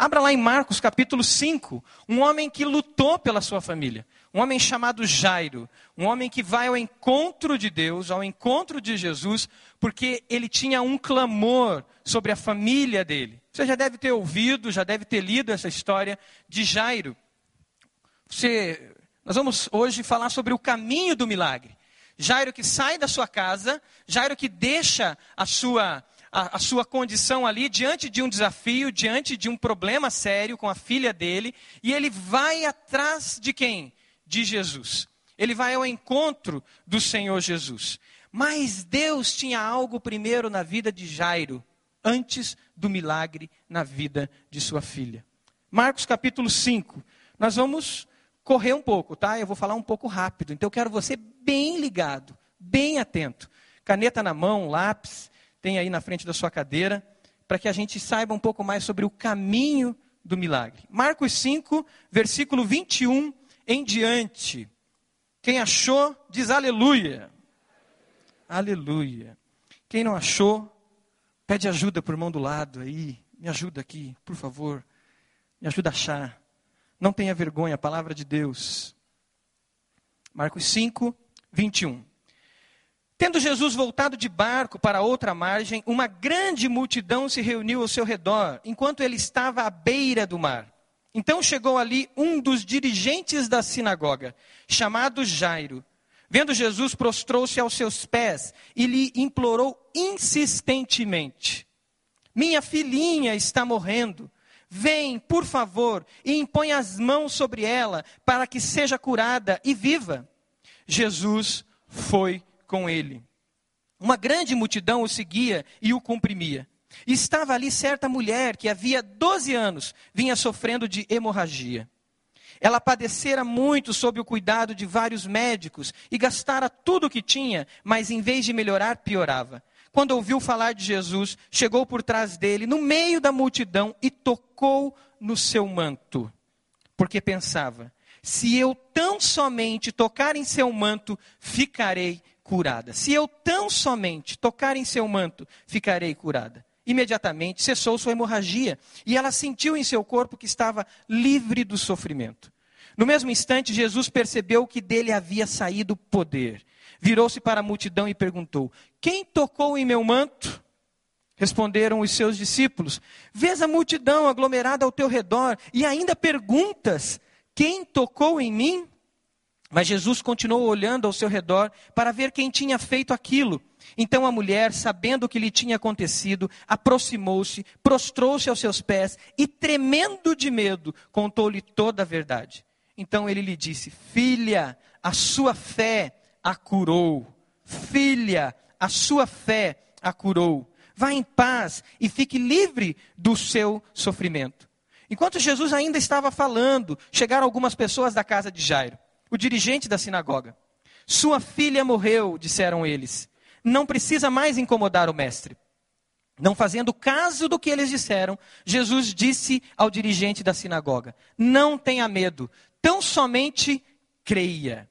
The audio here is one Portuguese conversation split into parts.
Abra lá em Marcos capítulo 5, um homem que lutou pela sua família. Um homem chamado Jairo, um homem que vai ao encontro de Deus, ao encontro de Jesus, porque ele tinha um clamor sobre a família dele. Você já deve ter ouvido, já deve ter lido essa história de Jairo. Você, nós vamos hoje falar sobre o caminho do milagre. Jairo que sai da sua casa, Jairo que deixa a sua, a, a, sua condição ali diante de um desafio, diante de um problema sério com a filha dele, e ele vai atrás de quem? De Jesus. Ele vai ao encontro do Senhor Jesus. Mas Deus tinha algo primeiro na vida de Jairo, antes do milagre na vida de sua filha. Marcos capítulo 5. Nós vamos correr um pouco, tá? Eu vou falar um pouco rápido. Então eu quero você bem ligado, bem atento. Caneta na mão, lápis, tem aí na frente da sua cadeira, para que a gente saiba um pouco mais sobre o caminho do milagre. Marcos 5, versículo 21 em diante. Quem achou, diz aleluia. Aleluia. Quem não achou, pede ajuda para o irmão do lado aí. Me ajuda aqui, por favor. Me ajuda a achar. Não tenha vergonha, a palavra de Deus. Marcos 5, 21. Tendo Jesus voltado de barco para outra margem, uma grande multidão se reuniu ao seu redor, enquanto ele estava à beira do mar. Então chegou ali um dos dirigentes da sinagoga, chamado Jairo. Vendo Jesus, prostrou-se aos seus pés e lhe implorou insistentemente: Minha filhinha está morrendo. Vem, por favor, e impõe as mãos sobre ela, para que seja curada e viva. Jesus foi com ele. Uma grande multidão o seguia e o comprimia. Estava ali certa mulher que havia 12 anos vinha sofrendo de hemorragia. Ela padecera muito sob o cuidado de vários médicos e gastara tudo o que tinha, mas em vez de melhorar, piorava quando ouviu falar de Jesus, chegou por trás dele, no meio da multidão, e tocou no seu manto. Porque pensava: se eu tão somente tocar em seu manto, ficarei curada. Se eu tão somente tocar em seu manto, ficarei curada. Imediatamente cessou sua hemorragia e ela sentiu em seu corpo que estava livre do sofrimento. No mesmo instante, Jesus percebeu que dele havia saído poder virou-se para a multidão e perguntou: Quem tocou em meu manto? Responderam os seus discípulos: Vês a multidão aglomerada ao teu redor e ainda perguntas: Quem tocou em mim? Mas Jesus continuou olhando ao seu redor para ver quem tinha feito aquilo. Então a mulher, sabendo o que lhe tinha acontecido, aproximou-se, prostrou-se aos seus pés e, tremendo de medo, contou-lhe toda a verdade. Então ele lhe disse: Filha, a sua fé a curou. Filha, a sua fé a curou. Vá em paz e fique livre do seu sofrimento. Enquanto Jesus ainda estava falando, chegaram algumas pessoas da casa de Jairo, o dirigente da sinagoga. Sua filha morreu, disseram eles. Não precisa mais incomodar o mestre. Não fazendo caso do que eles disseram, Jesus disse ao dirigente da sinagoga: Não tenha medo, tão somente creia.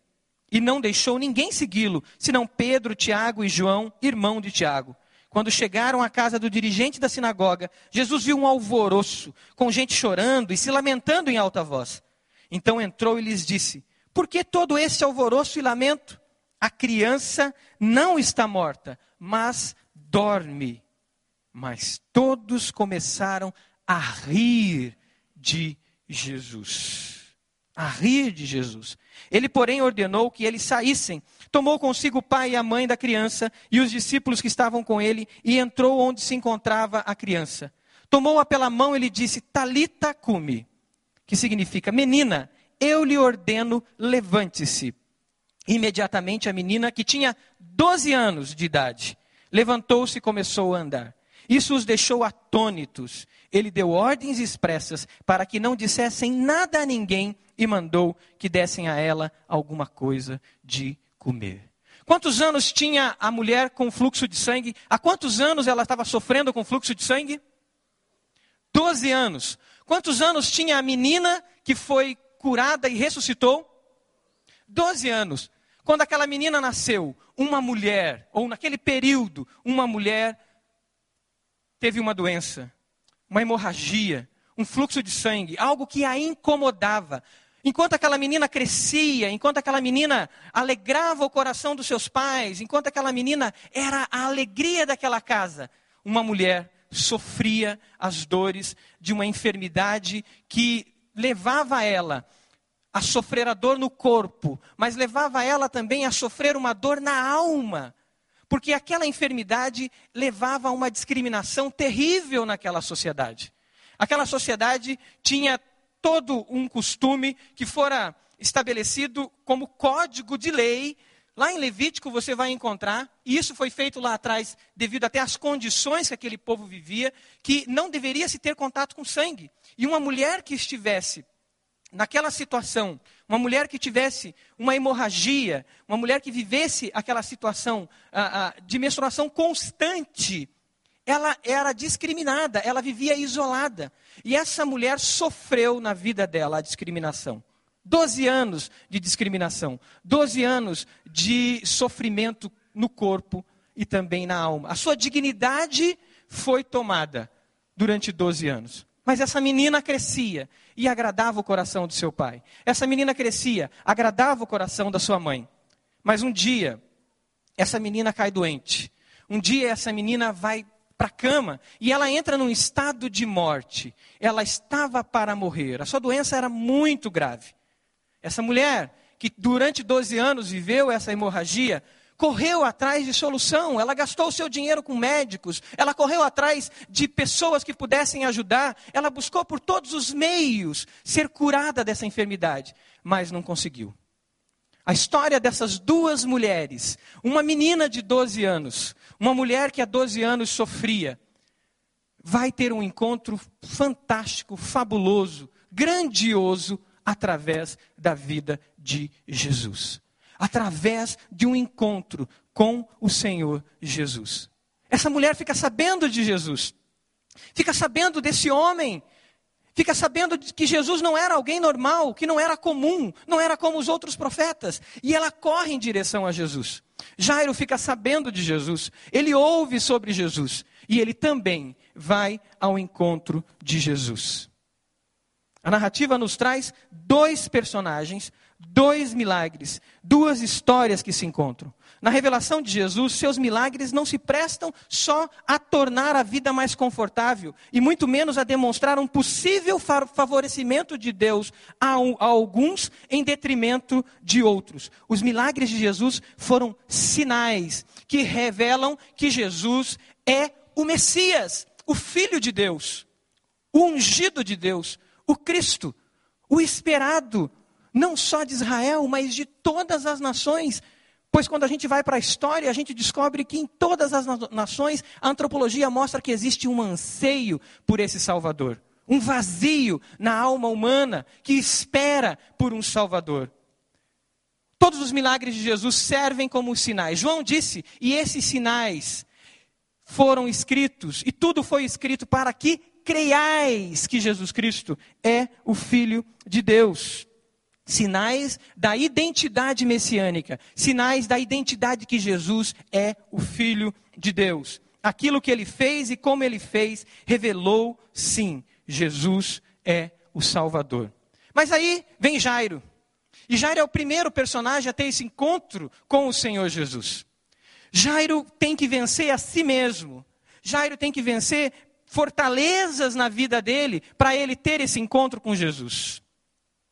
E não deixou ninguém segui-lo, senão Pedro, Tiago e João, irmão de Tiago. Quando chegaram à casa do dirigente da sinagoga, Jesus viu um alvoroço, com gente chorando e se lamentando em alta voz. Então entrou e lhes disse: Por que todo esse alvoroço e lamento? A criança não está morta, mas dorme. Mas todos começaram a rir de Jesus a rir de Jesus. Ele, porém, ordenou que eles saíssem. Tomou consigo o pai e a mãe da criança e os discípulos que estavam com ele e entrou onde se encontrava a criança. Tomou-a pela mão e lhe disse: Talita cumi, que significa: Menina, eu lhe ordeno, levante-se. Imediatamente a menina, que tinha 12 anos de idade, levantou-se e começou a andar. Isso os deixou atônitos. Ele deu ordens expressas para que não dissessem nada a ninguém e mandou que dessem a ela alguma coisa de comer. Quantos anos tinha a mulher com fluxo de sangue? Há quantos anos ela estava sofrendo com fluxo de sangue? Doze anos. Quantos anos tinha a menina que foi curada e ressuscitou? Doze anos. Quando aquela menina nasceu, uma mulher, ou naquele período, uma mulher teve uma doença, uma hemorragia, um fluxo de sangue, algo que a incomodava. Enquanto aquela menina crescia, enquanto aquela menina alegrava o coração dos seus pais, enquanto aquela menina era a alegria daquela casa, uma mulher sofria as dores de uma enfermidade que levava ela a sofrer a dor no corpo, mas levava ela também a sofrer uma dor na alma. Porque aquela enfermidade levava a uma discriminação terrível naquela sociedade. Aquela sociedade tinha todo um costume que fora estabelecido como código de lei. Lá em Levítico você vai encontrar, e isso foi feito lá atrás devido até às condições que aquele povo vivia, que não deveria se ter contato com sangue. E uma mulher que estivesse naquela situação, uma mulher que tivesse uma hemorragia, uma mulher que vivesse aquela situação ah, ah, de menstruação constante, ela era discriminada, ela vivia isolada. E essa mulher sofreu na vida dela a discriminação. Doze anos de discriminação, doze anos de sofrimento no corpo e também na alma. A sua dignidade foi tomada durante doze anos. Mas essa menina crescia e agradava o coração do seu pai. Essa menina crescia, agradava o coração da sua mãe. Mas um dia, essa menina cai doente. Um dia, essa menina vai para a cama e ela entra num estado de morte. Ela estava para morrer. A sua doença era muito grave. Essa mulher, que durante 12 anos viveu essa hemorragia, correu atrás de solução, ela gastou seu dinheiro com médicos, ela correu atrás de pessoas que pudessem ajudar, ela buscou por todos os meios ser curada dessa enfermidade, mas não conseguiu. A história dessas duas mulheres, uma menina de 12 anos, uma mulher que há 12 anos sofria, vai ter um encontro fantástico, fabuloso, grandioso através da vida de Jesus através de um encontro com o Senhor Jesus. Essa mulher fica sabendo de Jesus, fica sabendo desse homem, fica sabendo que Jesus não era alguém normal, que não era comum, não era como os outros profetas, e ela corre em direção a Jesus. Jairo fica sabendo de Jesus, ele ouve sobre Jesus, e ele também vai ao encontro de Jesus. A narrativa nos traz dois personagens dois milagres, duas histórias que se encontram. Na revelação de Jesus, seus milagres não se prestam só a tornar a vida mais confortável, e muito menos a demonstrar um possível favorecimento de Deus a, a alguns em detrimento de outros. Os milagres de Jesus foram sinais que revelam que Jesus é o Messias, o Filho de Deus, o ungido de Deus, o Cristo, o esperado, não só de Israel, mas de todas as nações. Pois quando a gente vai para a história, a gente descobre que em todas as nações a antropologia mostra que existe um anseio por esse Salvador, um vazio na alma humana que espera por um Salvador. Todos os milagres de Jesus servem como sinais. João disse, e esses sinais foram escritos, e tudo foi escrito para que creiais que Jesus Cristo é o Filho de Deus sinais da identidade messiânica, sinais da identidade que Jesus é o Filho de Deus. Aquilo que ele fez e como ele fez, revelou sim, Jesus é o Salvador. Mas aí vem Jairo. E Jairo é o primeiro personagem a ter esse encontro com o Senhor Jesus. Jairo tem que vencer a si mesmo. Jairo tem que vencer fortalezas na vida dele para ele ter esse encontro com Jesus.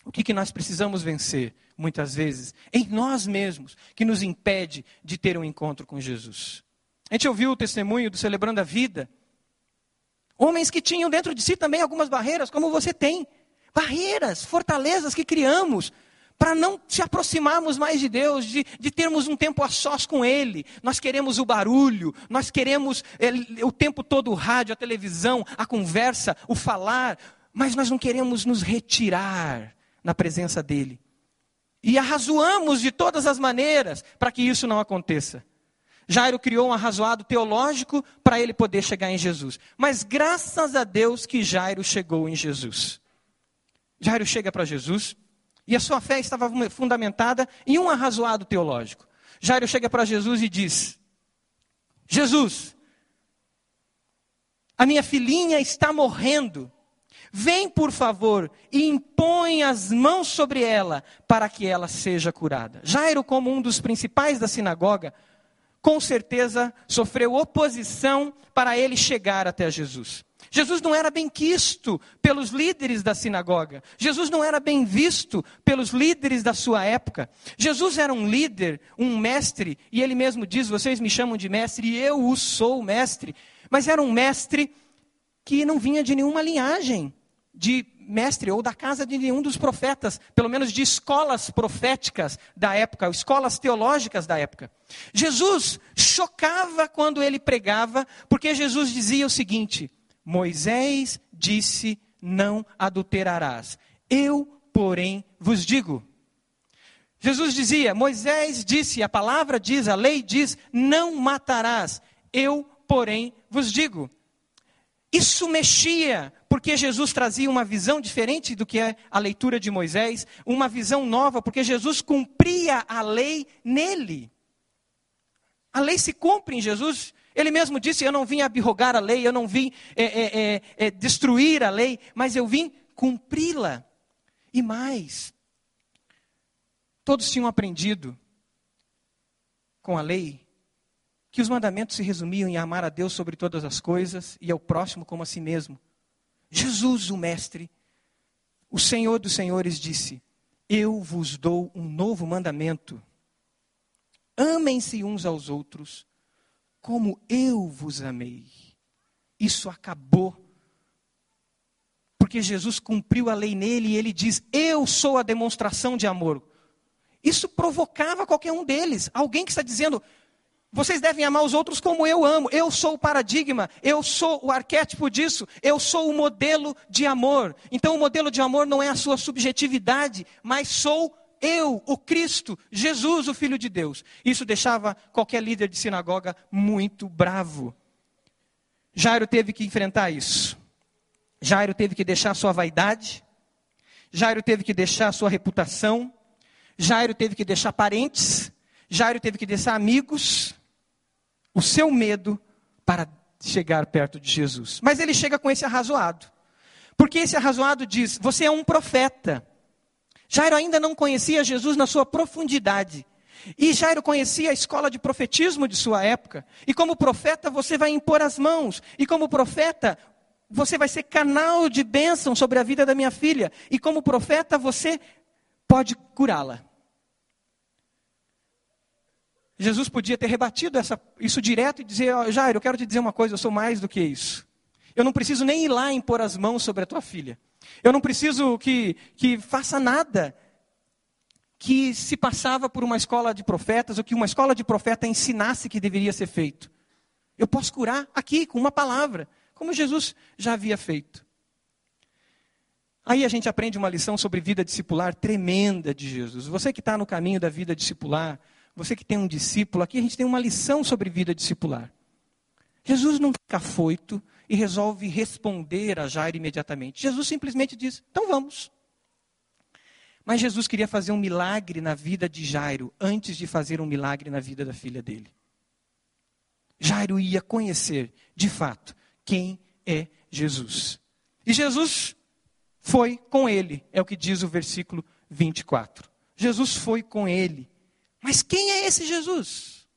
O que, que nós precisamos vencer, muitas vezes, em nós mesmos, que nos impede de ter um encontro com Jesus? A gente ouviu o testemunho do Celebrando a Vida. Homens que tinham dentro de si também algumas barreiras, como você tem. Barreiras, fortalezas que criamos para não se aproximarmos mais de Deus, de, de, termos um tempo a sós com Ele. Nós queremos o barulho, nós queremos ele, o tempo todo o rádio, a televisão, a conversa, o falar, mas nós não queremos nos retirar na presença dele. E arrazoamos de todas as maneiras para que isso não aconteça. Jairo criou um arrazoado teológico para ele poder chegar em Jesus. Mas graças a Deus que Jairo chegou em Jesus. Jairo chega para Jesus e a sua fé estava fundamentada em um arrazoado teológico. Jairo chega para Jesus e diz: Jesus, a minha filhinha está morrendo. Vem, por favor, e impõe as mãos sobre ela, para que ela seja curada. Jairo, como um dos principais da sinagoga, com certeza sofreu oposição para ele chegar até Jesus. Jesus não era bem quisto pelos líderes da sinagoga. Jesus não era bem visto pelos líderes da sua época. Jesus era um líder, um mestre, e ele mesmo diz: Vocês me chamam de mestre, e eu o sou mestre. Mas era um mestre que não vinha de nenhuma linhagem de mestre ou da casa de nenhum dos profetas, pelo menos de escolas proféticas da época, escolas teológicas da época. Jesus chocava quando ele pregava, porque Jesus dizia o seguinte: Moisés disse: Não adulterarás. Eu, porém, vos digo. Jesus dizia: Moisés disse, a palavra diz, a lei diz: Não matarás. Eu, porém, vos digo. Isso mexia, porque Jesus trazia uma visão diferente do que é a leitura de Moisés, uma visão nova, porque Jesus cumpria a lei nele. A lei se cumpre em Jesus. Ele mesmo disse: Eu não vim abrogar a lei, eu não vim é, é, é, destruir a lei, mas eu vim cumpri-la. E mais, todos tinham aprendido com a lei que os mandamentos se resumiam em amar a Deus sobre todas as coisas e ao próximo como a si mesmo. Jesus, o Mestre, o Senhor dos Senhores, disse: Eu vos dou um novo mandamento. Amem-se uns aos outros, como eu vos amei. Isso acabou. Porque Jesus cumpriu a lei nele e ele diz: Eu sou a demonstração de amor. Isso provocava qualquer um deles. Alguém que está dizendo: vocês devem amar os outros como eu amo. Eu sou o paradigma, eu sou o arquétipo disso, eu sou o modelo de amor. Então, o modelo de amor não é a sua subjetividade, mas sou eu, o Cristo, Jesus, o Filho de Deus. Isso deixava qualquer líder de sinagoga muito bravo. Jairo teve que enfrentar isso. Jairo teve que deixar sua vaidade. Jairo teve que deixar sua reputação. Jairo teve que deixar parentes. Jairo teve que deixar amigos o seu medo para chegar perto de Jesus. Mas ele chega com esse arrazoado. Porque esse arrazoado diz: Você é um profeta. Jairo ainda não conhecia Jesus na sua profundidade. E Jairo conhecia a escola de profetismo de sua época. E como profeta, você vai impor as mãos. E como profeta, você vai ser canal de bênção sobre a vida da minha filha. E como profeta, você pode curá-la. Jesus podia ter rebatido essa, isso direto e dizer: oh, Jairo, eu quero te dizer uma coisa, eu sou mais do que isso. Eu não preciso nem ir lá impor as mãos sobre a tua filha. Eu não preciso que, que faça nada que se passava por uma escola de profetas ou que uma escola de profeta ensinasse que deveria ser feito. Eu posso curar aqui com uma palavra, como Jesus já havia feito. Aí a gente aprende uma lição sobre vida discipular tremenda de Jesus. Você que está no caminho da vida discipular, você que tem um discípulo, aqui a gente tem uma lição sobre vida discipular. Jesus não fica afoito e resolve responder a Jairo imediatamente. Jesus simplesmente diz: então vamos. Mas Jesus queria fazer um milagre na vida de Jairo antes de fazer um milagre na vida da filha dele. Jairo ia conhecer, de fato, quem é Jesus. E Jesus foi com ele, é o que diz o versículo 24. Jesus foi com ele. Mas quem é esse Jesus?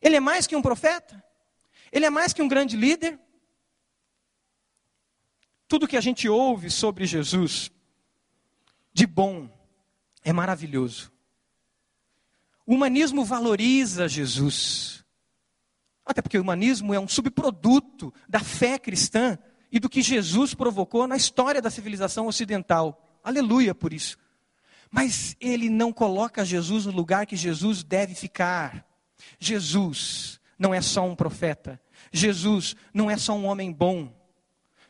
Ele é mais que um profeta? Ele é mais que um grande líder? Tudo que a gente ouve sobre Jesus de bom é maravilhoso. O humanismo valoriza Jesus. Até porque o humanismo é um subproduto da fé cristã e do que Jesus provocou na história da civilização ocidental. Aleluia por isso. Mas ele não coloca Jesus no lugar que Jesus deve ficar. Jesus não é só um profeta. Jesus não é só um homem bom.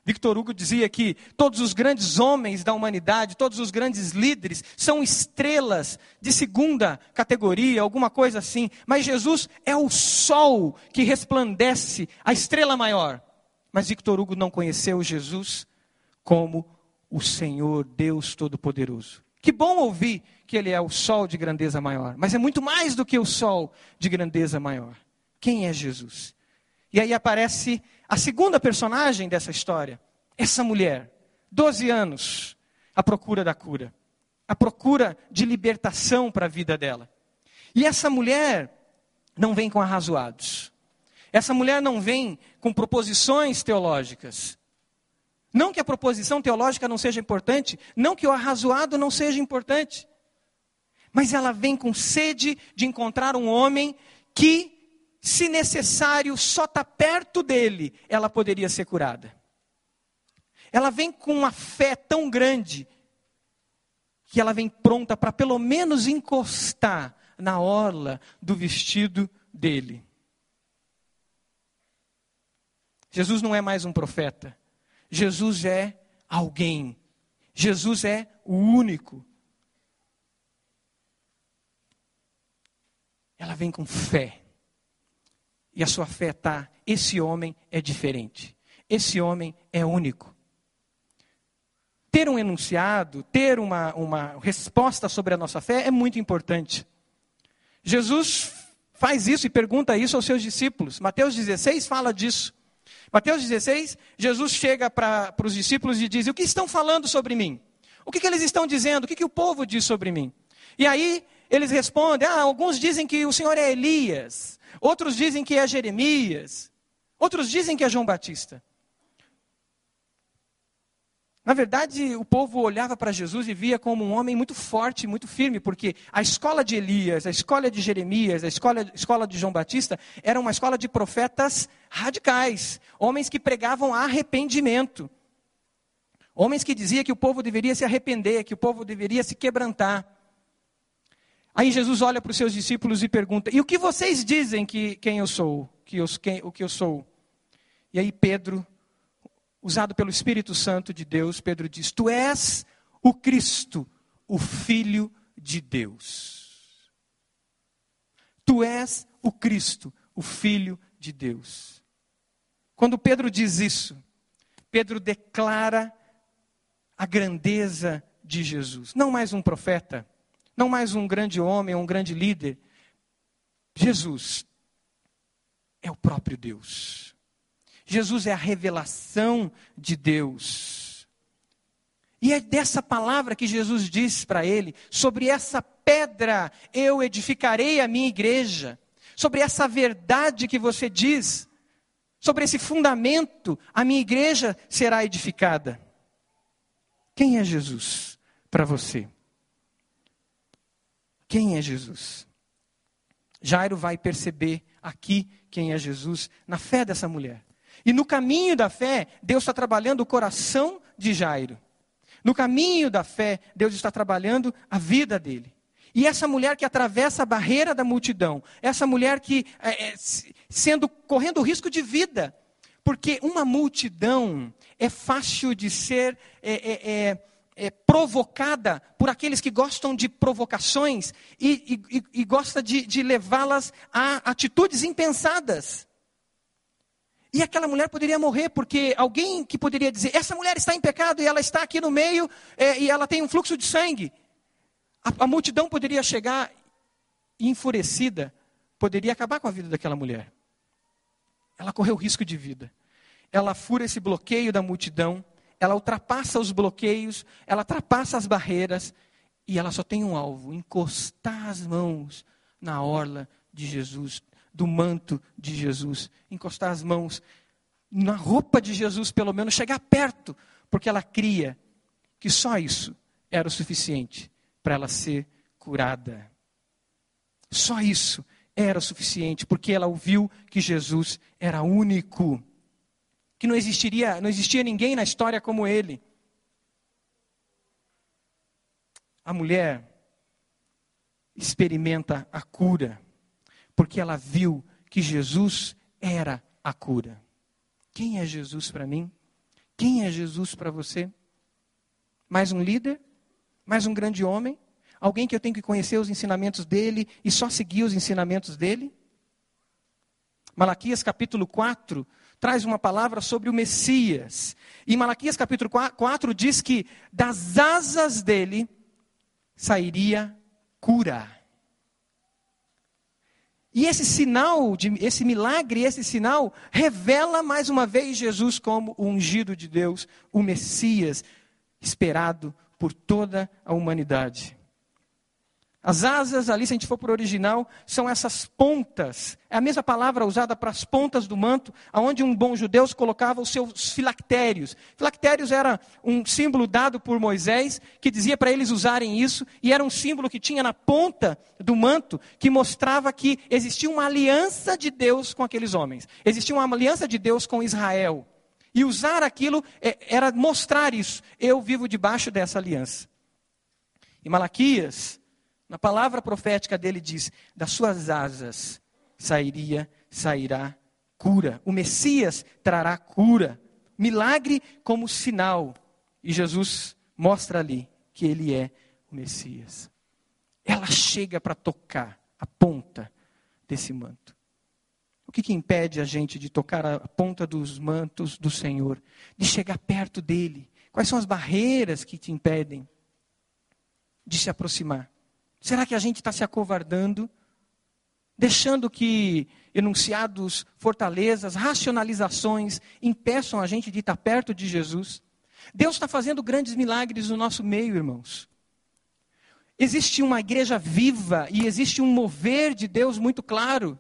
Victor Hugo dizia que todos os grandes homens da humanidade, todos os grandes líderes, são estrelas de segunda categoria, alguma coisa assim. Mas Jesus é o sol que resplandece, a estrela maior. Mas Victor Hugo não conheceu Jesus como o Senhor Deus Todo-Poderoso. Que bom ouvir que ele é o sol de grandeza maior, mas é muito mais do que o sol de grandeza maior. Quem é Jesus? E aí aparece a segunda personagem dessa história, essa mulher, Doze anos à procura da cura, à procura de libertação para a vida dela. E essa mulher não vem com arrazoados. Essa mulher não vem com proposições teológicas. Não que a proposição teológica não seja importante, não que o arrazoado não seja importante. Mas ela vem com sede de encontrar um homem que, se necessário, só está perto dele, ela poderia ser curada. Ela vem com uma fé tão grande que ela vem pronta para pelo menos encostar na orla do vestido dele. Jesus não é mais um profeta. Jesus é alguém. Jesus é o único. Ela vem com fé. E a sua fé está: esse homem é diferente. Esse homem é único. Ter um enunciado, ter uma, uma resposta sobre a nossa fé é muito importante. Jesus faz isso e pergunta isso aos seus discípulos. Mateus 16 fala disso. Mateus 16, Jesus chega para os discípulos e diz: O que estão falando sobre mim? O que, que eles estão dizendo? O que, que o povo diz sobre mim? E aí eles respondem: Ah, alguns dizem que o Senhor é Elias, outros dizem que é Jeremias, outros dizem que é João Batista. Na verdade, o povo olhava para Jesus e via como um homem muito forte, muito firme, porque a escola de Elias, a escola de Jeremias, a escola, a escola de João Batista era uma escola de profetas radicais, homens que pregavam arrependimento. Homens que diziam que o povo deveria se arrepender, que o povo deveria se quebrantar. Aí Jesus olha para os seus discípulos e pergunta: E o que vocês dizem que quem eu sou? Que eu, quem, o que eu sou? E aí Pedro usado pelo Espírito Santo de Deus, Pedro diz: Tu és o Cristo, o Filho de Deus. Tu és o Cristo, o Filho de Deus. Quando Pedro diz isso, Pedro declara a grandeza de Jesus. Não mais um profeta, não mais um grande homem, um grande líder. Jesus é o próprio Deus. Jesus é a revelação de Deus. E é dessa palavra que Jesus diz para ele: sobre essa pedra eu edificarei a minha igreja. Sobre essa verdade que você diz, sobre esse fundamento, a minha igreja será edificada. Quem é Jesus para você? Quem é Jesus? Jairo vai perceber aqui quem é Jesus na fé dessa mulher. E no caminho da fé, Deus está trabalhando o coração de Jairo. No caminho da fé, Deus está trabalhando a vida dele. E essa mulher que atravessa a barreira da multidão, essa mulher que, é, é, sendo correndo risco de vida, porque uma multidão é fácil de ser é, é, é, é provocada por aqueles que gostam de provocações e, e, e gosta de, de levá-las a atitudes impensadas. E aquela mulher poderia morrer, porque alguém que poderia dizer: essa mulher está em pecado e ela está aqui no meio é, e ela tem um fluxo de sangue. A, a multidão poderia chegar enfurecida, poderia acabar com a vida daquela mulher. Ela correu risco de vida. Ela fura esse bloqueio da multidão, ela ultrapassa os bloqueios, ela ultrapassa as barreiras e ela só tem um alvo: encostar as mãos na orla de Jesus do manto de Jesus, encostar as mãos na roupa de Jesus, pelo menos chegar perto, porque ela cria que só isso era o suficiente para ela ser curada. Só isso era suficiente, porque ela ouviu que Jesus era único, que não existiria, não existia ninguém na história como ele. A mulher experimenta a cura porque ela viu que Jesus era a cura. Quem é Jesus para mim? Quem é Jesus para você? Mais um líder? Mais um grande homem? Alguém que eu tenho que conhecer os ensinamentos dele e só seguir os ensinamentos dele? Malaquias capítulo 4 traz uma palavra sobre o Messias. E Malaquias capítulo 4 diz que das asas dele sairia cura. E esse sinal, de, esse milagre, esse sinal, revela mais uma vez Jesus como o ungido de Deus, o Messias, esperado por toda a humanidade. As asas, ali, se a gente for para o original, são essas pontas. É a mesma palavra usada para as pontas do manto, aonde um bom judeu colocava os seus filactérios. Filactérios era um símbolo dado por Moisés, que dizia para eles usarem isso, e era um símbolo que tinha na ponta do manto, que mostrava que existia uma aliança de Deus com aqueles homens. Existia uma aliança de Deus com Israel. E usar aquilo é, era mostrar isso. Eu vivo debaixo dessa aliança. E Malaquias na palavra profética dele diz: das suas asas sairia, sairá cura. O Messias trará cura. Milagre como sinal. E Jesus mostra ali que ele é o Messias. Ela chega para tocar a ponta desse manto. O que, que impede a gente de tocar a ponta dos mantos do Senhor, de chegar perto dele? Quais são as barreiras que te impedem de se aproximar? Será que a gente está se acovardando? Deixando que enunciados, fortalezas, racionalizações impeçam a gente de estar perto de Jesus? Deus está fazendo grandes milagres no nosso meio, irmãos. Existe uma igreja viva e existe um mover de Deus muito claro.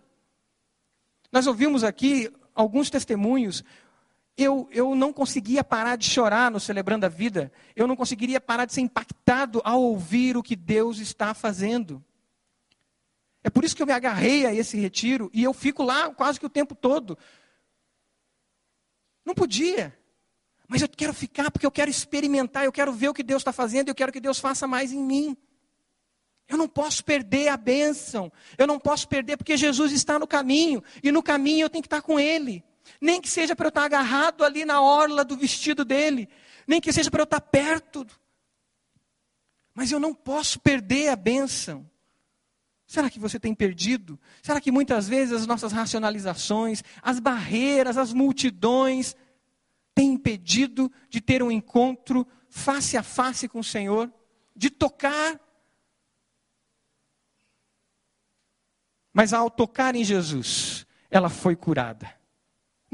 Nós ouvimos aqui alguns testemunhos eu, eu não conseguia parar de chorar no Celebrando a Vida. Eu não conseguiria parar de ser impactado ao ouvir o que Deus está fazendo. É por isso que eu me agarrei a esse retiro e eu fico lá quase que o tempo todo. Não podia. Mas eu quero ficar porque eu quero experimentar, eu quero ver o que Deus está fazendo, eu quero que Deus faça mais em mim. Eu não posso perder a bênção, eu não posso perder porque Jesus está no caminho, e no caminho eu tenho que estar com Ele. Nem que seja para eu estar agarrado ali na orla do vestido dele. Nem que seja para eu estar perto. Mas eu não posso perder a bênção. Será que você tem perdido? Será que muitas vezes as nossas racionalizações, as barreiras, as multidões têm impedido de ter um encontro face a face com o Senhor? De tocar? Mas ao tocar em Jesus, ela foi curada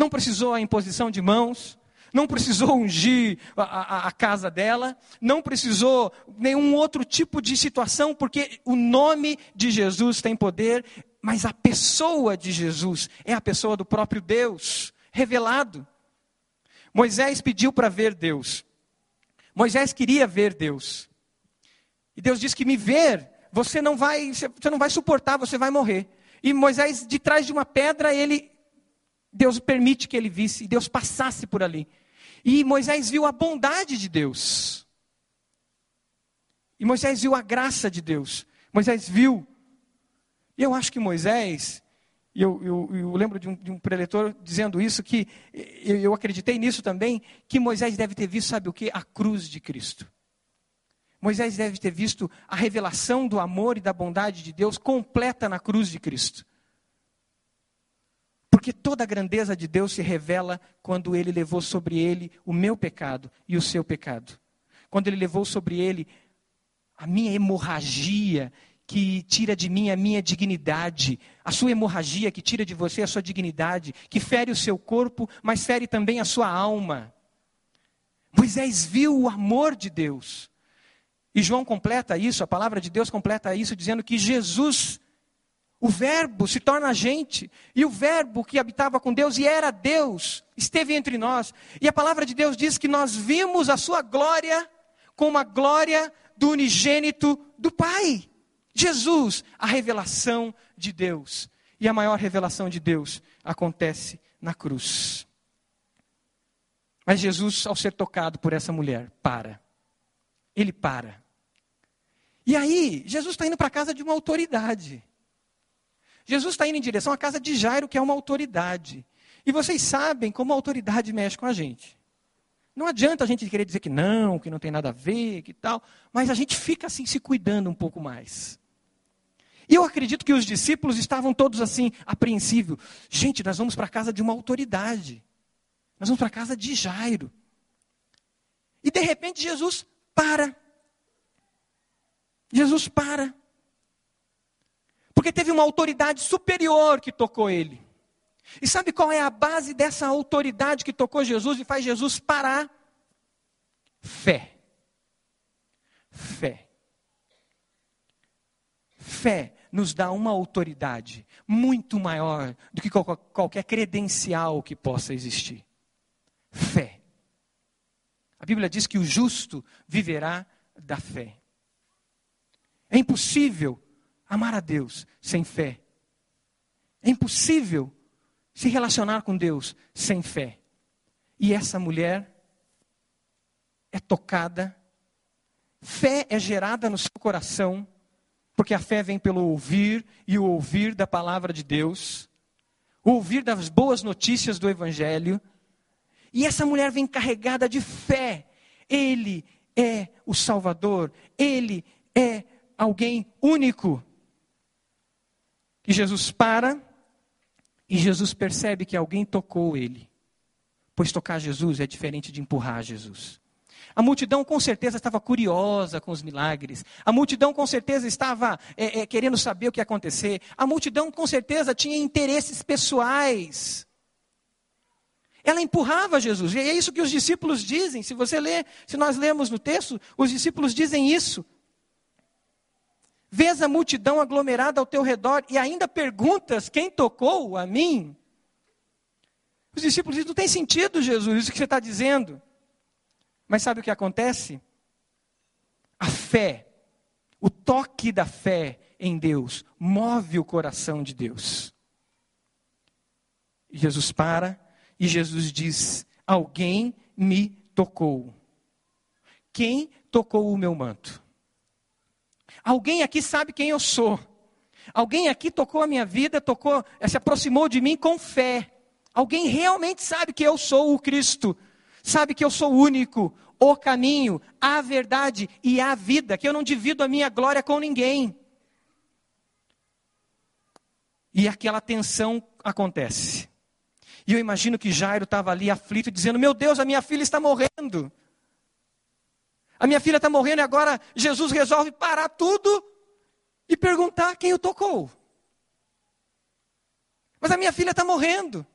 não precisou a imposição de mãos, não precisou ungir a, a, a, casa dela, não precisou nenhum outro tipo de situação, porque o nome de Jesus tem poder, mas a pessoa de Jesus é a pessoa do próprio Deus, revelado. Moisés pediu para ver Deus. Moisés queria ver Deus. E Deus disse que me ver, você não vai, você não vai suportar, você vai morrer. E Moisés, de trás de uma pedra, ele Deus permite que ele visse, e Deus passasse por ali. E Moisés viu a bondade de Deus. E Moisés viu a graça de Deus. Moisés viu. E eu acho que Moisés, e eu, eu, eu, lembro de um, de um, preletor dizendo isso, que eu, eu acreditei nisso também, que Moisés deve ter visto, sabe o que? A cruz de Cristo. Moisés deve ter visto a revelação do amor e da bondade de Deus completa na cruz de Cristo. Porque toda a grandeza de Deus se revela quando ele levou sobre ele o meu pecado e o seu pecado. Quando ele levou sobre ele a minha hemorragia que tira de mim a minha dignidade, a sua hemorragia que tira de você a sua dignidade, que fere o seu corpo, mas fere também a sua alma. Moisés viu o amor de Deus. E João completa isso, a palavra de Deus completa isso, dizendo que Jesus o Verbo se torna gente, e o Verbo que habitava com Deus e era Deus, esteve entre nós. E a palavra de Deus diz que nós vimos a sua glória como a glória do unigênito do Pai. Jesus, a revelação de Deus. E a maior revelação de Deus acontece na cruz. Mas Jesus, ao ser tocado por essa mulher, para. Ele para. E aí, Jesus está indo para a casa de uma autoridade. Jesus está indo em direção à casa de Jairo, que é uma autoridade. E vocês sabem como a autoridade mexe com a gente. Não adianta a gente querer dizer que não, que não tem nada a ver, que tal, mas a gente fica assim se cuidando um pouco mais. E eu acredito que os discípulos estavam todos assim, apreensivos. Gente, nós vamos para a casa de uma autoridade. Nós vamos para a casa de Jairo. E de repente Jesus para. Jesus para. Porque teve uma autoridade superior que tocou ele. E sabe qual é a base dessa autoridade que tocou Jesus e faz Jesus parar? Fé. Fé. Fé nos dá uma autoridade muito maior do que qualquer credencial que possa existir. Fé. A Bíblia diz que o justo viverá da fé. É impossível amar a Deus sem fé. É impossível se relacionar com Deus sem fé. E essa mulher é tocada, fé é gerada no seu coração, porque a fé vem pelo ouvir e o ouvir da palavra de Deus, o ouvir das boas notícias do Evangelho. E essa mulher vem carregada de fé. Ele é o Salvador, ele é alguém único. E Jesus para e Jesus percebe que alguém tocou ele. Pois tocar Jesus é diferente de empurrar Jesus. A multidão com certeza estava curiosa com os milagres. A multidão com certeza estava é, é, querendo saber o que ia acontecer. A multidão com certeza tinha interesses pessoais. Ela empurrava Jesus. E é isso que os discípulos dizem. Se você lê, se nós lemos no texto, os discípulos dizem isso. Vês a multidão aglomerada ao teu redor e ainda perguntas quem tocou a mim? Os discípulos dizem: não tem sentido, Jesus, isso que você está dizendo. Mas sabe o que acontece? A fé, o toque da fé em Deus, move o coração de Deus. Jesus para e Jesus diz: Alguém me tocou. Quem tocou o meu manto? Alguém aqui sabe quem eu sou. Alguém aqui tocou a minha vida, tocou, se aproximou de mim com fé. Alguém realmente sabe que eu sou o Cristo. Sabe que eu sou o único, o caminho, a verdade e a vida, que eu não divido a minha glória com ninguém. E aquela tensão acontece. E eu imagino que Jairo estava ali aflito, dizendo: Meu Deus, a minha filha está morrendo. A minha filha está morrendo e agora Jesus resolve parar tudo e perguntar quem o tocou. Mas a minha filha está morrendo.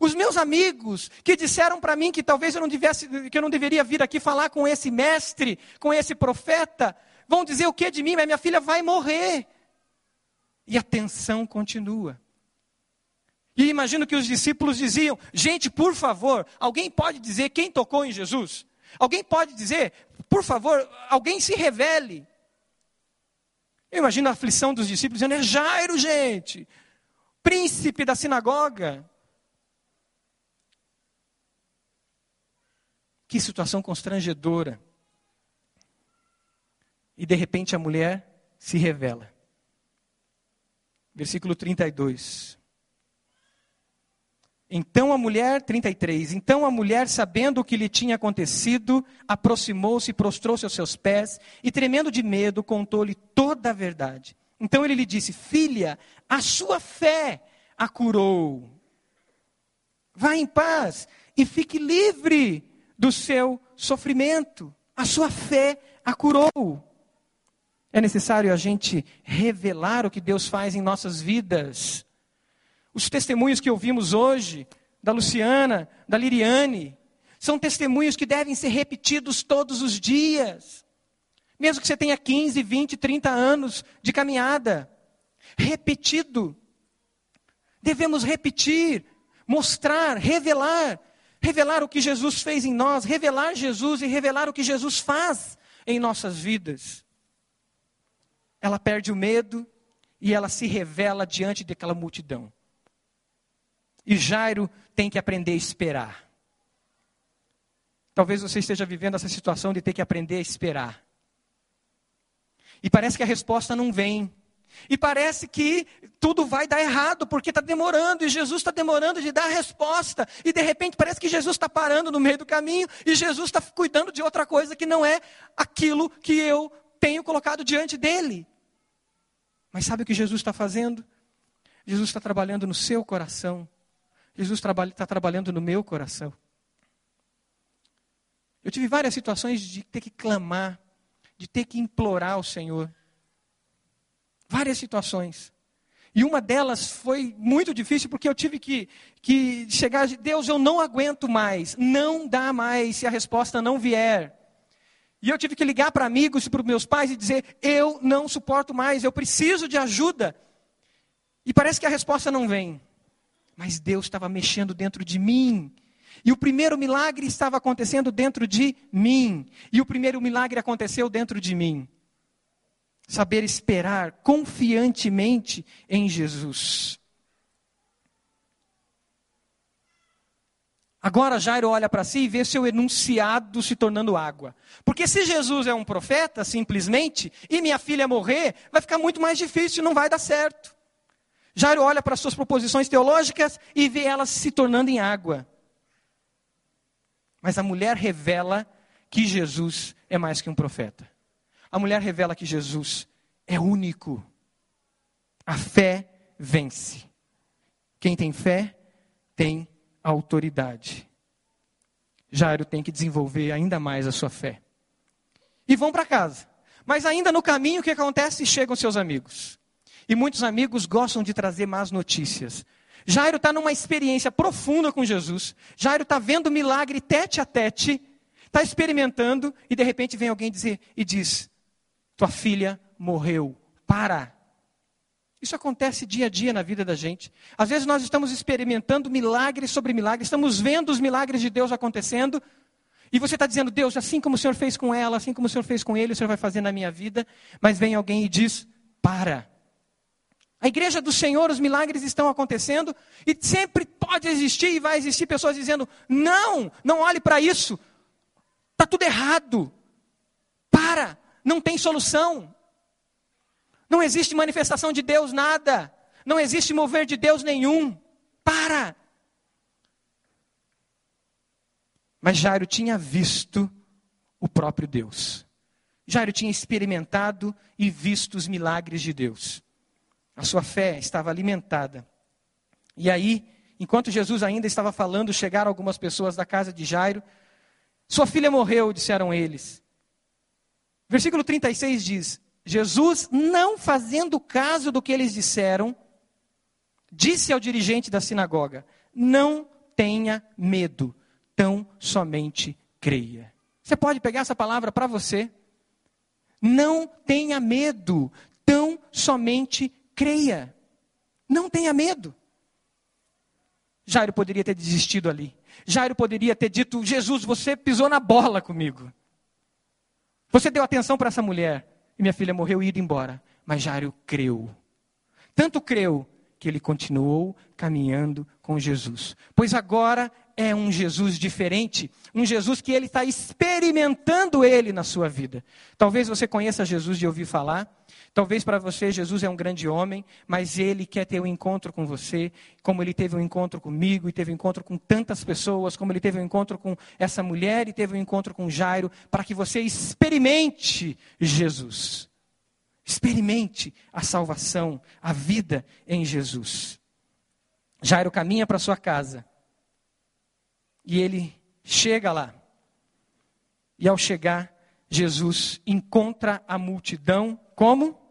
Os meus amigos que disseram para mim que talvez eu não devesse, que eu não deveria vir aqui falar com esse mestre, com esse profeta, vão dizer o que de mim? Mas minha filha vai morrer. E a tensão continua. E imagino que os discípulos diziam: gente, por favor, alguém pode dizer quem tocou em Jesus? Alguém pode dizer, por favor, alguém se revele. Eu imagino a aflição dos discípulos dizendo: é Jairo, gente, príncipe da sinagoga. Que situação constrangedora. E de repente a mulher se revela. Versículo 32. Então a mulher, 33, então a mulher, sabendo o que lhe tinha acontecido, aproximou-se prostrou-se aos seus pés, e tremendo de medo, contou-lhe toda a verdade. Então ele lhe disse: Filha, a sua fé a curou. Vá em paz e fique livre do seu sofrimento. A sua fé a curou. É necessário a gente revelar o que Deus faz em nossas vidas. Os testemunhos que ouvimos hoje, da Luciana, da Liriane, são testemunhos que devem ser repetidos todos os dias. Mesmo que você tenha 15, 20, 30 anos de caminhada. Repetido. Devemos repetir, mostrar, revelar. Revelar o que Jesus fez em nós, revelar Jesus e revelar o que Jesus faz em nossas vidas. Ela perde o medo e ela se revela diante daquela multidão. E Jairo tem que aprender a esperar. Talvez você esteja vivendo essa situação de ter que aprender a esperar. E parece que a resposta não vem. E parece que tudo vai dar errado, porque está demorando, e Jesus está demorando de dar a resposta. E de repente parece que Jesus está parando no meio do caminho, e Jesus está cuidando de outra coisa que não é aquilo que eu tenho colocado diante dele. Mas sabe o que Jesus está fazendo? Jesus está trabalhando no seu coração. Jesus está trabalhando no meu coração. Eu tive várias situações de ter que clamar, de ter que implorar ao Senhor. Várias situações. E uma delas foi muito difícil porque eu tive que, que chegar, Deus, eu não aguento mais, não dá mais se a resposta não vier. E eu tive que ligar para amigos e para meus pais e dizer: eu não suporto mais, eu preciso de ajuda. E parece que a resposta não vem. Mas Deus estava mexendo dentro de mim. E o primeiro milagre estava acontecendo dentro de mim. E o primeiro milagre aconteceu dentro de mim. Saber esperar confiantemente em Jesus. Agora Jairo olha para si e vê seu enunciado se tornando água. Porque se Jesus é um profeta, simplesmente, e minha filha morrer, vai ficar muito mais difícil, não vai dar certo. Jairo olha para suas proposições teológicas e vê elas se tornando em água. Mas a mulher revela que Jesus é mais que um profeta. A mulher revela que Jesus é único. A fé vence. Quem tem fé tem autoridade. Jairo tem que desenvolver ainda mais a sua fé. E vão para casa. Mas ainda no caminho, o que acontece? Chegam seus amigos. E muitos amigos gostam de trazer más notícias. Jairo está numa experiência profunda com Jesus. Jairo está vendo o milagre tete a tete, está experimentando, e de repente vem alguém dizer e diz: Tua filha morreu. Para. Isso acontece dia a dia na vida da gente. Às vezes nós estamos experimentando milagres sobre milagres, estamos vendo os milagres de Deus acontecendo, e você está dizendo, Deus, assim como o Senhor fez com ela, assim como o Senhor fez com ele, o Senhor vai fazer na minha vida. Mas vem alguém e diz: para. A igreja do Senhor, os milagres estão acontecendo, e sempre pode existir e vai existir pessoas dizendo: não, não olhe para isso, está tudo errado. Para, não tem solução. Não existe manifestação de Deus nada. Não existe mover de Deus nenhum. Para. Mas Jairo tinha visto o próprio Deus. Jairo tinha experimentado e visto os milagres de Deus. A sua fé estava alimentada. E aí, enquanto Jesus ainda estava falando, chegaram algumas pessoas da casa de Jairo. Sua filha morreu, disseram eles. Versículo 36 diz: Jesus, não fazendo caso do que eles disseram, disse ao dirigente da sinagoga: Não tenha medo, tão somente creia. Você pode pegar essa palavra para você? Não tenha medo, tão somente creia. Não tenha medo. Jairo poderia ter desistido ali. Jairo poderia ter dito: Jesus, você pisou na bola comigo. Você deu atenção para essa mulher e minha filha morreu e ido embora. Mas Jairo creu. Tanto creu que ele continuou caminhando com Jesus. Pois agora é um Jesus diferente, um Jesus que ele está experimentando ele na sua vida. Talvez você conheça Jesus de ouvir falar, talvez para você Jesus é um grande homem, mas ele quer ter um encontro com você, como ele teve um encontro comigo e teve um encontro com tantas pessoas, como ele teve um encontro com essa mulher e teve um encontro com Jairo, para que você experimente Jesus. Experimente a salvação, a vida em Jesus. Jairo caminha para sua casa e ele chega lá. E ao chegar, Jesus encontra a multidão como?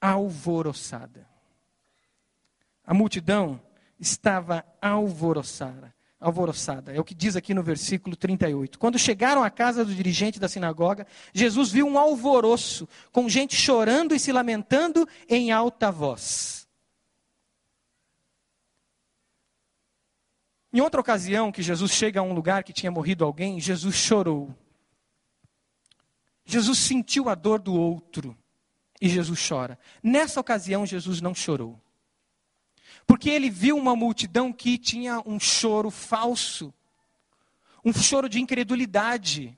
Alvoroçada. A multidão estava alvoroçada. Alvoroçada. É o que diz aqui no versículo 38. Quando chegaram à casa do dirigente da sinagoga, Jesus viu um alvoroço, com gente chorando e se lamentando em alta voz. Em outra ocasião que Jesus chega a um lugar que tinha morrido alguém, Jesus chorou. Jesus sentiu a dor do outro e Jesus chora. Nessa ocasião, Jesus não chorou. Porque ele viu uma multidão que tinha um choro falso, um choro de incredulidade,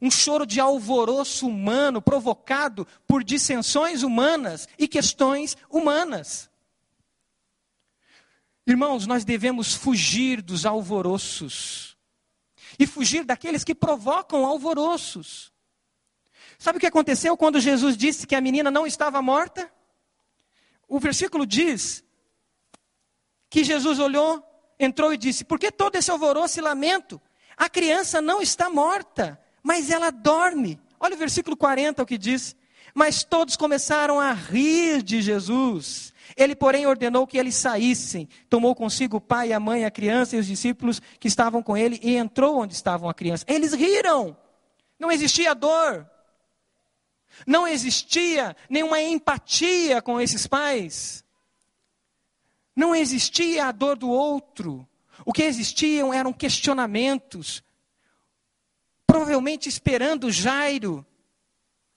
um choro de alvoroço humano provocado por dissensões humanas e questões humanas. Irmãos, nós devemos fugir dos alvoroços e fugir daqueles que provocam alvoroços. Sabe o que aconteceu quando Jesus disse que a menina não estava morta? O versículo diz que Jesus olhou, entrou e disse: Por que todo esse alvoroço e lamento? A criança não está morta, mas ela dorme. Olha o versículo 40 o que diz. Mas todos começaram a rir de Jesus Ele, porém, ordenou que eles saíssem. Tomou consigo o pai, a mãe, a criança e os discípulos que estavam com ele e entrou onde estavam a criança. Eles riram. Não existia dor. Não existia nenhuma empatia com esses pais. Não existia a dor do outro. O que existiam eram questionamentos. Provavelmente esperando Jairo,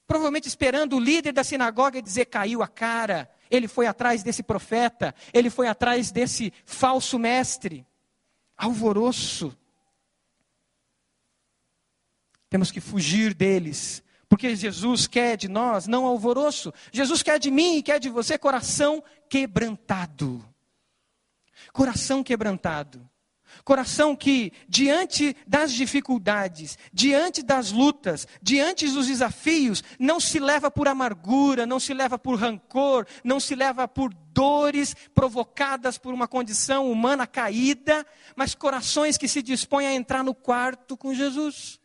provavelmente esperando o líder da sinagoga dizer: caiu a cara, ele foi atrás desse profeta, ele foi atrás desse falso mestre. Alvoroço. Temos que fugir deles, porque Jesus quer de nós não alvoroço. Jesus quer de mim e quer de você coração quebrantado. Coração quebrantado. Coração que, diante das dificuldades, diante das lutas, diante dos desafios, não se leva por amargura, não se leva por rancor, não se leva por dores provocadas por uma condição humana caída, mas corações que se dispõem a entrar no quarto com Jesus.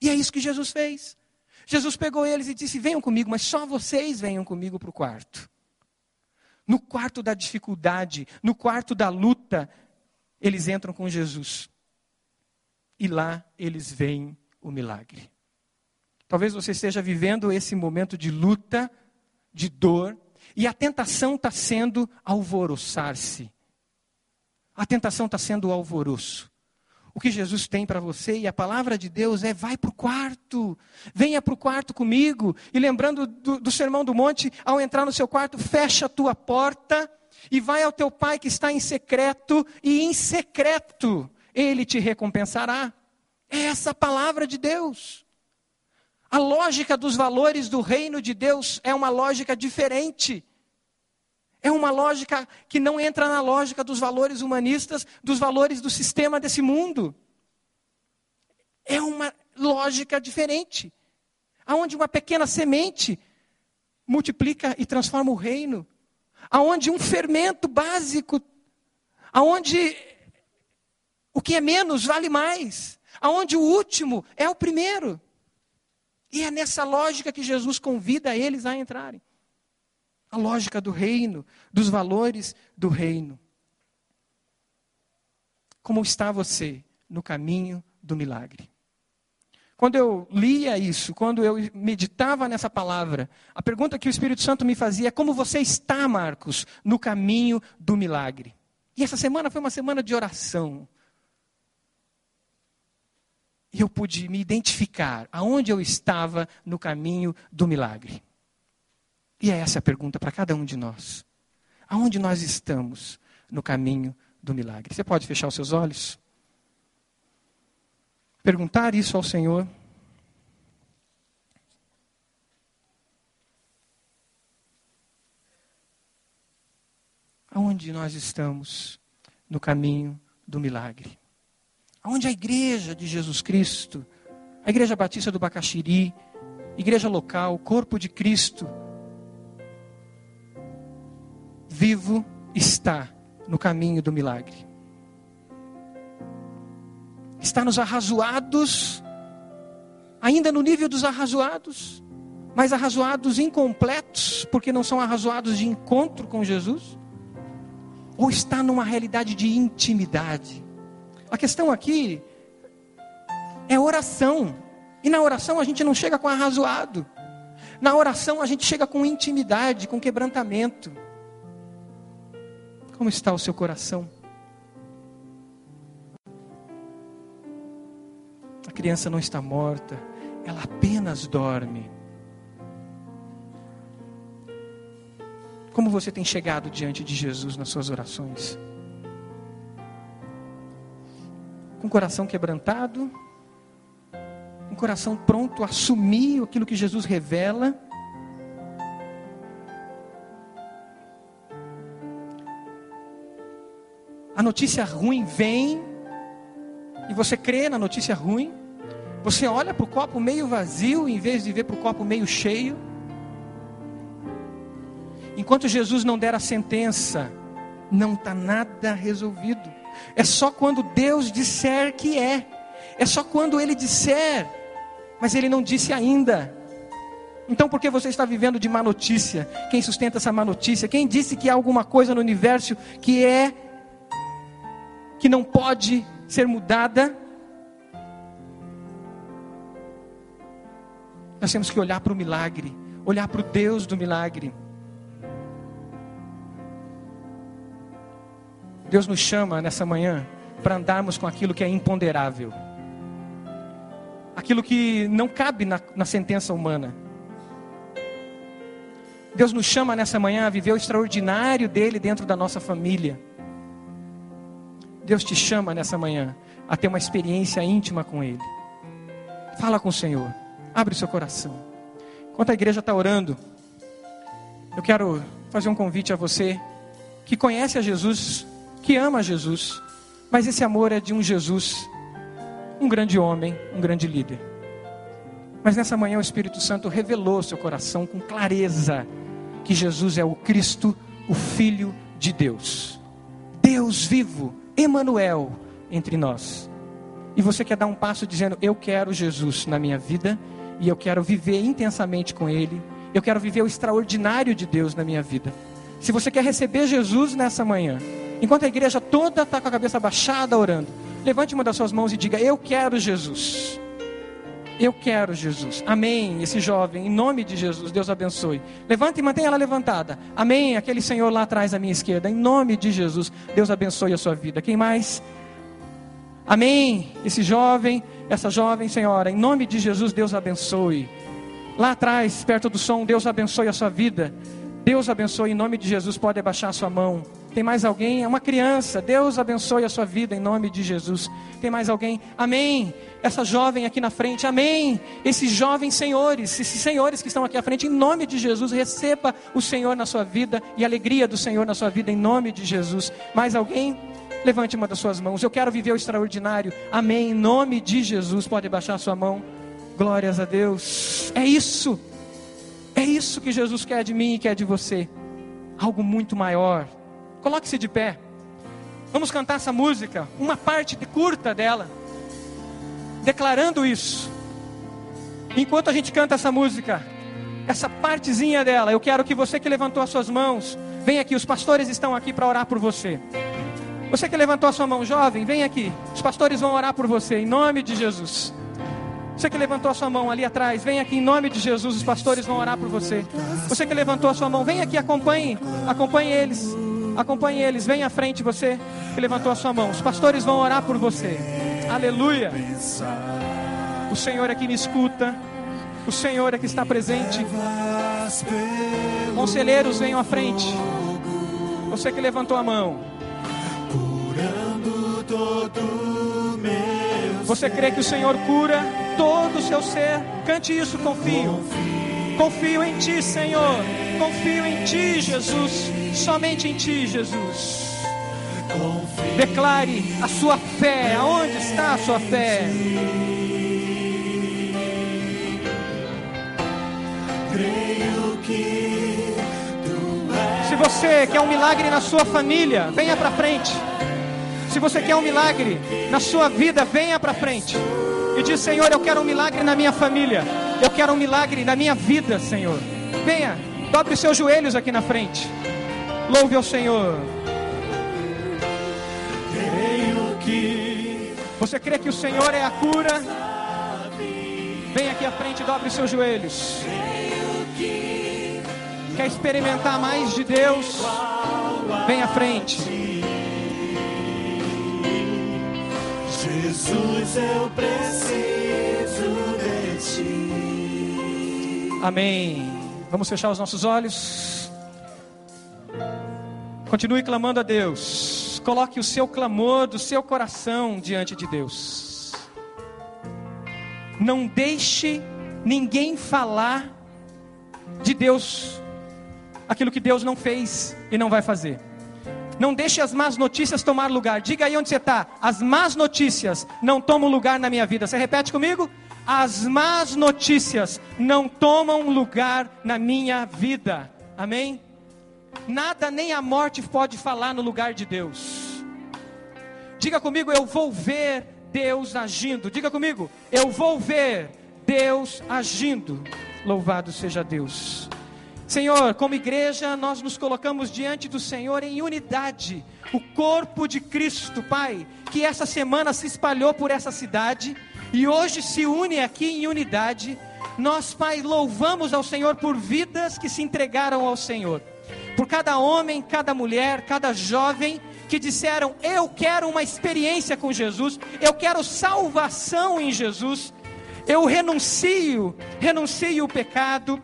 E é isso que Jesus fez. Jesus pegou eles e disse: Venham comigo, mas só vocês venham comigo para o quarto. No quarto da dificuldade, no quarto da luta, eles entram com Jesus. E lá eles veem o milagre. Talvez você esteja vivendo esse momento de luta, de dor, e a tentação está sendo alvoroçar-se. A tentação está sendo o alvoroço. O que Jesus tem para você e a palavra de Deus é: vai para o quarto, venha para o quarto comigo. E lembrando do, do sermão do monte, ao entrar no seu quarto, fecha a tua porta e vai ao teu pai que está em secreto, e em secreto ele te recompensará. É essa a palavra de Deus. A lógica dos valores do reino de Deus é uma lógica diferente. É uma lógica que não entra na lógica dos valores humanistas, dos valores do sistema desse mundo. É uma lógica diferente. Aonde uma pequena semente multiplica e transforma o reino aonde um fermento básico, aonde o que é menos vale mais, aonde o último é o primeiro. E é nessa lógica que Jesus convida eles a entrarem. A lógica do reino, dos valores do reino. Como está você no caminho do milagre? Quando eu lia isso, quando eu meditava nessa palavra, a pergunta que o Espírito Santo me fazia é: como você está, Marcos, no caminho do milagre? E essa semana foi uma semana de oração. E eu pude me identificar aonde eu estava no caminho do milagre. E é essa a pergunta para cada um de nós. Aonde nós estamos no caminho do milagre? Você pode fechar os seus olhos? perguntar isso ao Senhor. Aonde nós estamos no caminho do milagre? Aonde a igreja de Jesus Cristo, a igreja batista do Bacaxiri, igreja local, corpo de Cristo, vivo está no caminho do milagre está nos arrazoados, ainda no nível dos arrazoados, mas arrazoados incompletos, porque não são arrazoados de encontro com Jesus? Ou está numa realidade de intimidade? A questão aqui é oração. E na oração a gente não chega com arrazoado. Na oração a gente chega com intimidade, com quebrantamento. Como está o seu coração? A criança não está morta, ela apenas dorme. Como você tem chegado diante de Jesus nas suas orações? Com o coração quebrantado? Um coração pronto a assumir aquilo que Jesus revela? A notícia ruim vem e você crê na notícia ruim? Você olha para o copo meio vazio em vez de ver para o copo meio cheio. Enquanto Jesus não der a sentença, não está nada resolvido. É só quando Deus disser que é. É só quando Ele disser, mas Ele não disse ainda. Então por que você está vivendo de má notícia? Quem sustenta essa má notícia? Quem disse que há alguma coisa no universo que é que não pode ser mudada? Nós temos que olhar para o milagre, olhar para o Deus do milagre. Deus nos chama nessa manhã para andarmos com aquilo que é imponderável, aquilo que não cabe na, na sentença humana. Deus nos chama nessa manhã a viver o extraordinário dele dentro da nossa família. Deus te chama nessa manhã a ter uma experiência íntima com Ele. Fala com o Senhor. Abre o seu coração. Enquanto a igreja está orando, eu quero fazer um convite a você que conhece a Jesus, que ama Jesus, mas esse amor é de um Jesus, um grande homem, um grande líder. Mas nessa manhã o Espírito Santo revelou seu coração com clareza que Jesus é o Cristo, o Filho de Deus. Deus vivo, Emanuel entre nós. E você quer dar um passo dizendo: Eu quero Jesus na minha vida e eu quero viver intensamente com Ele. Eu quero viver o extraordinário de Deus na minha vida. Se você quer receber Jesus nessa manhã, enquanto a igreja toda está com a cabeça baixada orando, levante uma das suas mãos e diga: Eu quero Jesus. Eu quero Jesus. Amém. Esse jovem, em nome de Jesus, Deus abençoe. Levanta e mantenha ela levantada. Amém. Aquele senhor lá atrás à minha esquerda, em nome de Jesus, Deus abençoe a sua vida. Quem mais? Amém. Esse jovem, essa jovem senhora, em nome de Jesus, Deus abençoe. Lá atrás, perto do som, Deus abençoe a sua vida. Deus abençoe, em nome de Jesus, pode abaixar a sua mão. Tem mais alguém? É uma criança. Deus abençoe a sua vida em nome de Jesus. Tem mais alguém? Amém. Essa jovem aqui na frente, amém. Esses jovens senhores, esses senhores que estão aqui à frente, em nome de Jesus, receba o Senhor na sua vida e a alegria do Senhor na sua vida em nome de Jesus. Mais alguém? Levante uma das suas mãos. Eu quero viver o extraordinário. Amém. Em nome de Jesus, pode baixar a sua mão. Glórias a Deus. É isso. É isso que Jesus quer de mim e quer de você. Algo muito maior Coloque-se de pé. Vamos cantar essa música, uma parte curta dela, declarando isso. Enquanto a gente canta essa música, essa partezinha dela, eu quero que você que levantou as suas mãos, venha aqui, os pastores estão aqui para orar por você. Você que levantou a sua mão, jovem, vem aqui. Os pastores vão orar por você, em nome de Jesus. Você que levantou a sua mão ali atrás, vem aqui em nome de Jesus, os pastores vão orar por você. Você que levantou a sua mão, vem aqui, acompanhe, acompanhe eles. Acompanhe eles, vem à frente você que levantou a sua mão. Os pastores vão orar por você. Aleluia. O Senhor é que me escuta. O Senhor é que está presente. Conselheiros, venham à frente. Você que levantou a mão. Você crê que o Senhor cura todo o seu ser? Cante isso, confio. Confio em Ti, Senhor. Confio em Ti, Jesus. Somente em Ti, Jesus. Declare a sua fé. Aonde está a sua fé? Se você quer um milagre na sua família, venha para frente. Se você quer um milagre na sua vida, venha para frente. E diz: Senhor, eu quero um milagre na minha família. Eu quero um milagre na minha vida, Senhor. Venha, dobre os seus joelhos aqui na frente. Louve ao Senhor. Você crê que o Senhor é a cura? Vem aqui à frente, dobre os seus joelhos. Quer experimentar mais de Deus? Vem à frente. Jesus, eu preciso de ti. Amém. Vamos fechar os nossos olhos. Continue clamando a Deus. Coloque o seu clamor do seu coração diante de Deus. Não deixe ninguém falar de Deus aquilo que Deus não fez e não vai fazer. Não deixe as más notícias tomar lugar. Diga aí onde você está. As más notícias não tomam lugar na minha vida. Você repete comigo? As más notícias não tomam lugar na minha vida. Amém? Nada nem a morte pode falar no lugar de Deus. Diga comigo, eu vou ver Deus agindo. Diga comigo, eu vou ver Deus agindo. Louvado seja Deus. Senhor, como igreja, nós nos colocamos diante do Senhor em unidade, o corpo de Cristo, Pai, que essa semana se espalhou por essa cidade e hoje se une aqui em unidade. Nós, Pai, louvamos ao Senhor por vidas que se entregaram ao Senhor, por cada homem, cada mulher, cada jovem que disseram: Eu quero uma experiência com Jesus, eu quero salvação em Jesus, eu renuncio, renuncio o pecado,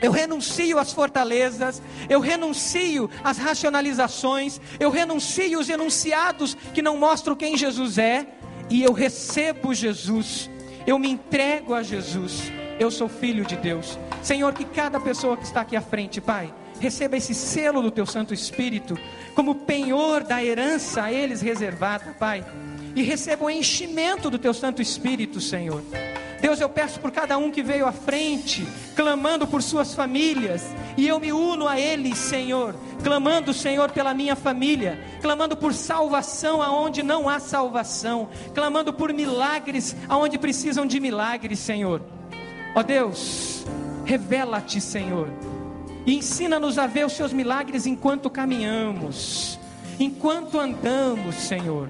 eu renuncio às fortalezas, eu renuncio às racionalizações, eu renuncio os enunciados que não mostram quem Jesus é, e eu recebo Jesus, eu me entrego a Jesus, eu sou filho de Deus. Senhor, que cada pessoa que está aqui à frente, Pai, receba esse selo do Teu Santo Espírito, como penhor da herança a eles reservada, Pai, e receba o enchimento do Teu Santo Espírito, Senhor. Deus, eu peço por cada um que veio à frente, clamando por suas famílias, e eu me uno a eles, Senhor, clamando, Senhor, pela minha família, clamando por salvação aonde não há salvação, clamando por milagres aonde precisam de milagres, Senhor. Ó Deus, revela-te, Senhor, e ensina-nos a ver os seus milagres enquanto caminhamos, enquanto andamos, Senhor.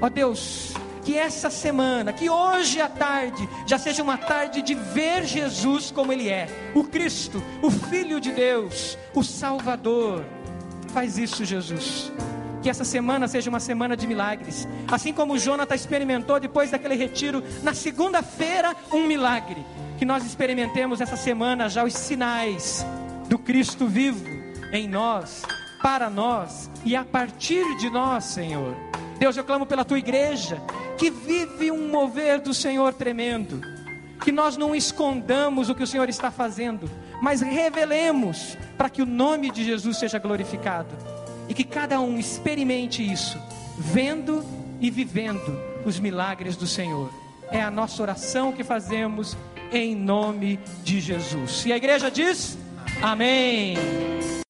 Ó Deus, que essa semana, que hoje à tarde, já seja uma tarde de ver Jesus como Ele é, o Cristo, o Filho de Deus, o Salvador. Faz isso, Jesus. Que essa semana seja uma semana de milagres. Assim como Jonathan experimentou depois daquele retiro, na segunda-feira, um milagre. Que nós experimentemos essa semana já os sinais do Cristo vivo em nós, para nós e a partir de nós, Senhor. Deus, eu clamo pela tua igreja, que vive um mover do Senhor tremendo. Que nós não escondamos o que o Senhor está fazendo, mas revelemos para que o nome de Jesus seja glorificado. E que cada um experimente isso, vendo e vivendo os milagres do Senhor. É a nossa oração que fazemos em nome de Jesus. E a igreja diz: Amém.